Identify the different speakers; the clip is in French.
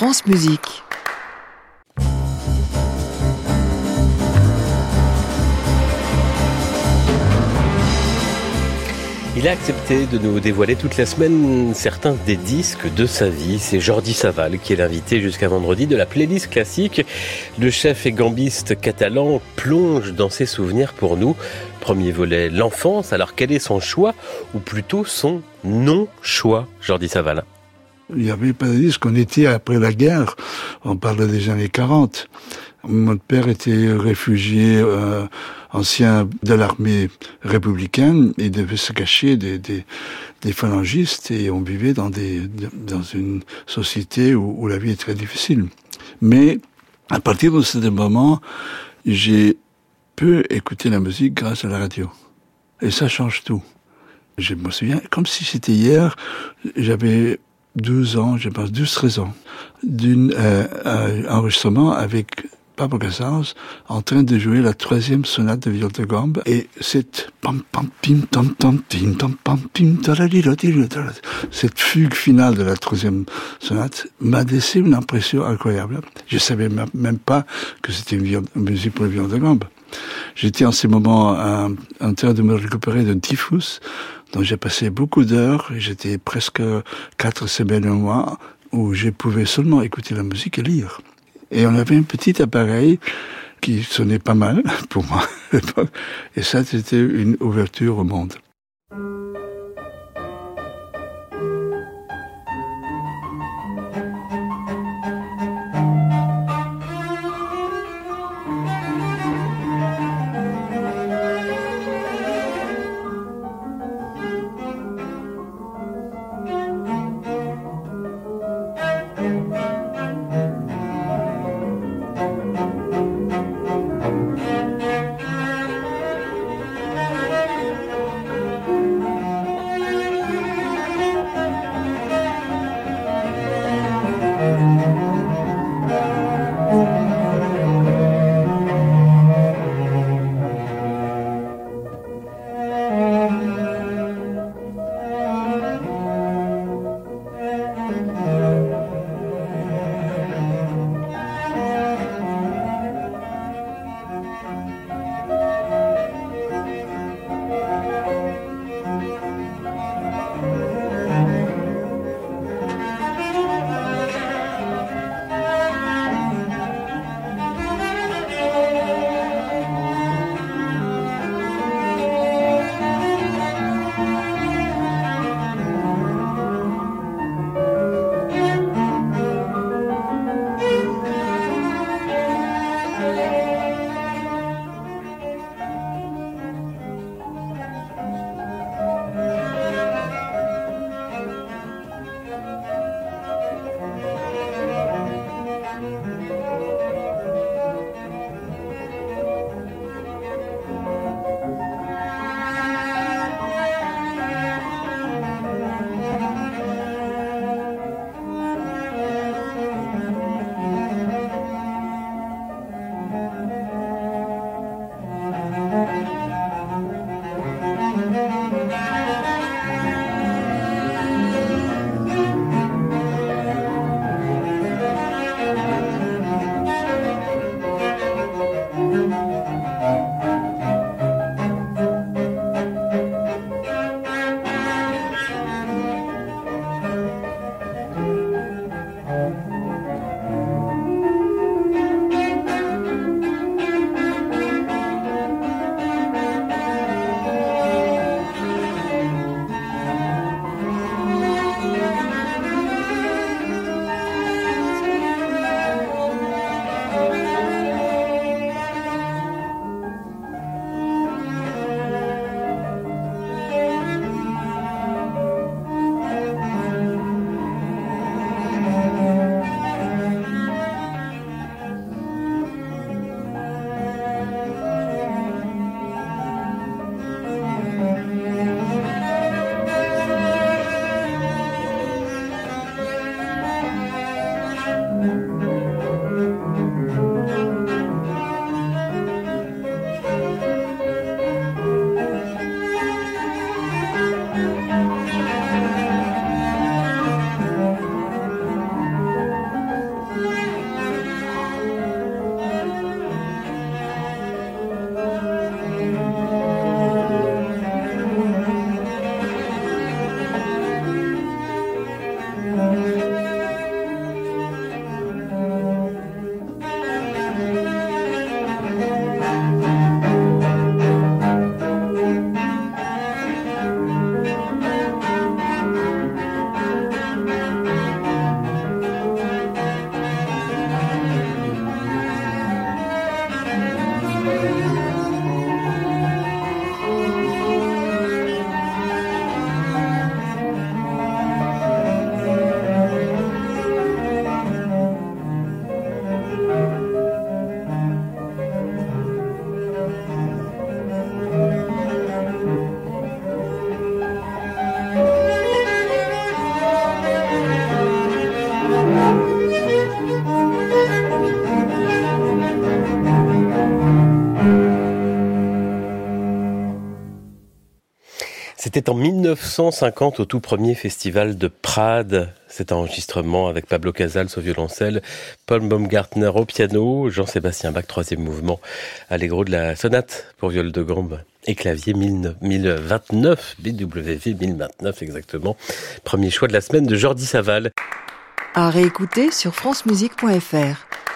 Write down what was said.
Speaker 1: France Musique.
Speaker 2: Il a accepté de nous dévoiler toute la semaine certains des disques de sa vie. C'est Jordi Saval qui est l'invité jusqu'à vendredi de la playlist classique. Le chef et gambiste catalan plonge dans ses souvenirs pour nous. Premier volet, l'enfance. Alors quel est son choix? Ou plutôt son non-choix, Jordi Saval?
Speaker 3: Il n'y avait pas de disque. On était après la guerre. On parle des années 40. Mon père était réfugié euh, ancien de l'armée républicaine et devait se cacher des, des, des, phalangistes et on vivait dans, des, dans une société où, où la vie est très difficile. Mais à partir de ce moment, j'ai pu écouter la musique grâce à la radio. Et ça change tout. Je me souviens, comme si c'était hier, j'avais 12 ans, je pense 12-13 ans, d'un euh, euh, enregistrement avec Pablo Casals en train de jouer la troisième sonate de viol de gambe et cette pam pam pim tam tam tim tam pam pim cette fugue finale de la troisième sonate m'a laissé une impression incroyable. Je savais même pas que c'était une, musique pour le viol de gambe. J'étais en ce moment en, en train de me récupérer d'un typhus dont j'ai passé beaucoup d'heures. J'étais presque quatre semaines, un mois où je pouvais seulement écouter la musique et lire. Et on avait un petit appareil qui sonnait pas mal pour moi. Et ça, c'était une ouverture au monde.
Speaker 2: C'était en 1950 au tout premier festival de Prades. Cet enregistrement avec Pablo Casals au violoncelle, Paul Baumgartner au piano, Jean-Sébastien Bach, troisième mouvement, allegro de la sonate pour viol de gambe et clavier 1029, BWV 1029 exactement. Premier choix de la semaine de Jordi Saval.
Speaker 1: À réécouter sur francemusique.fr.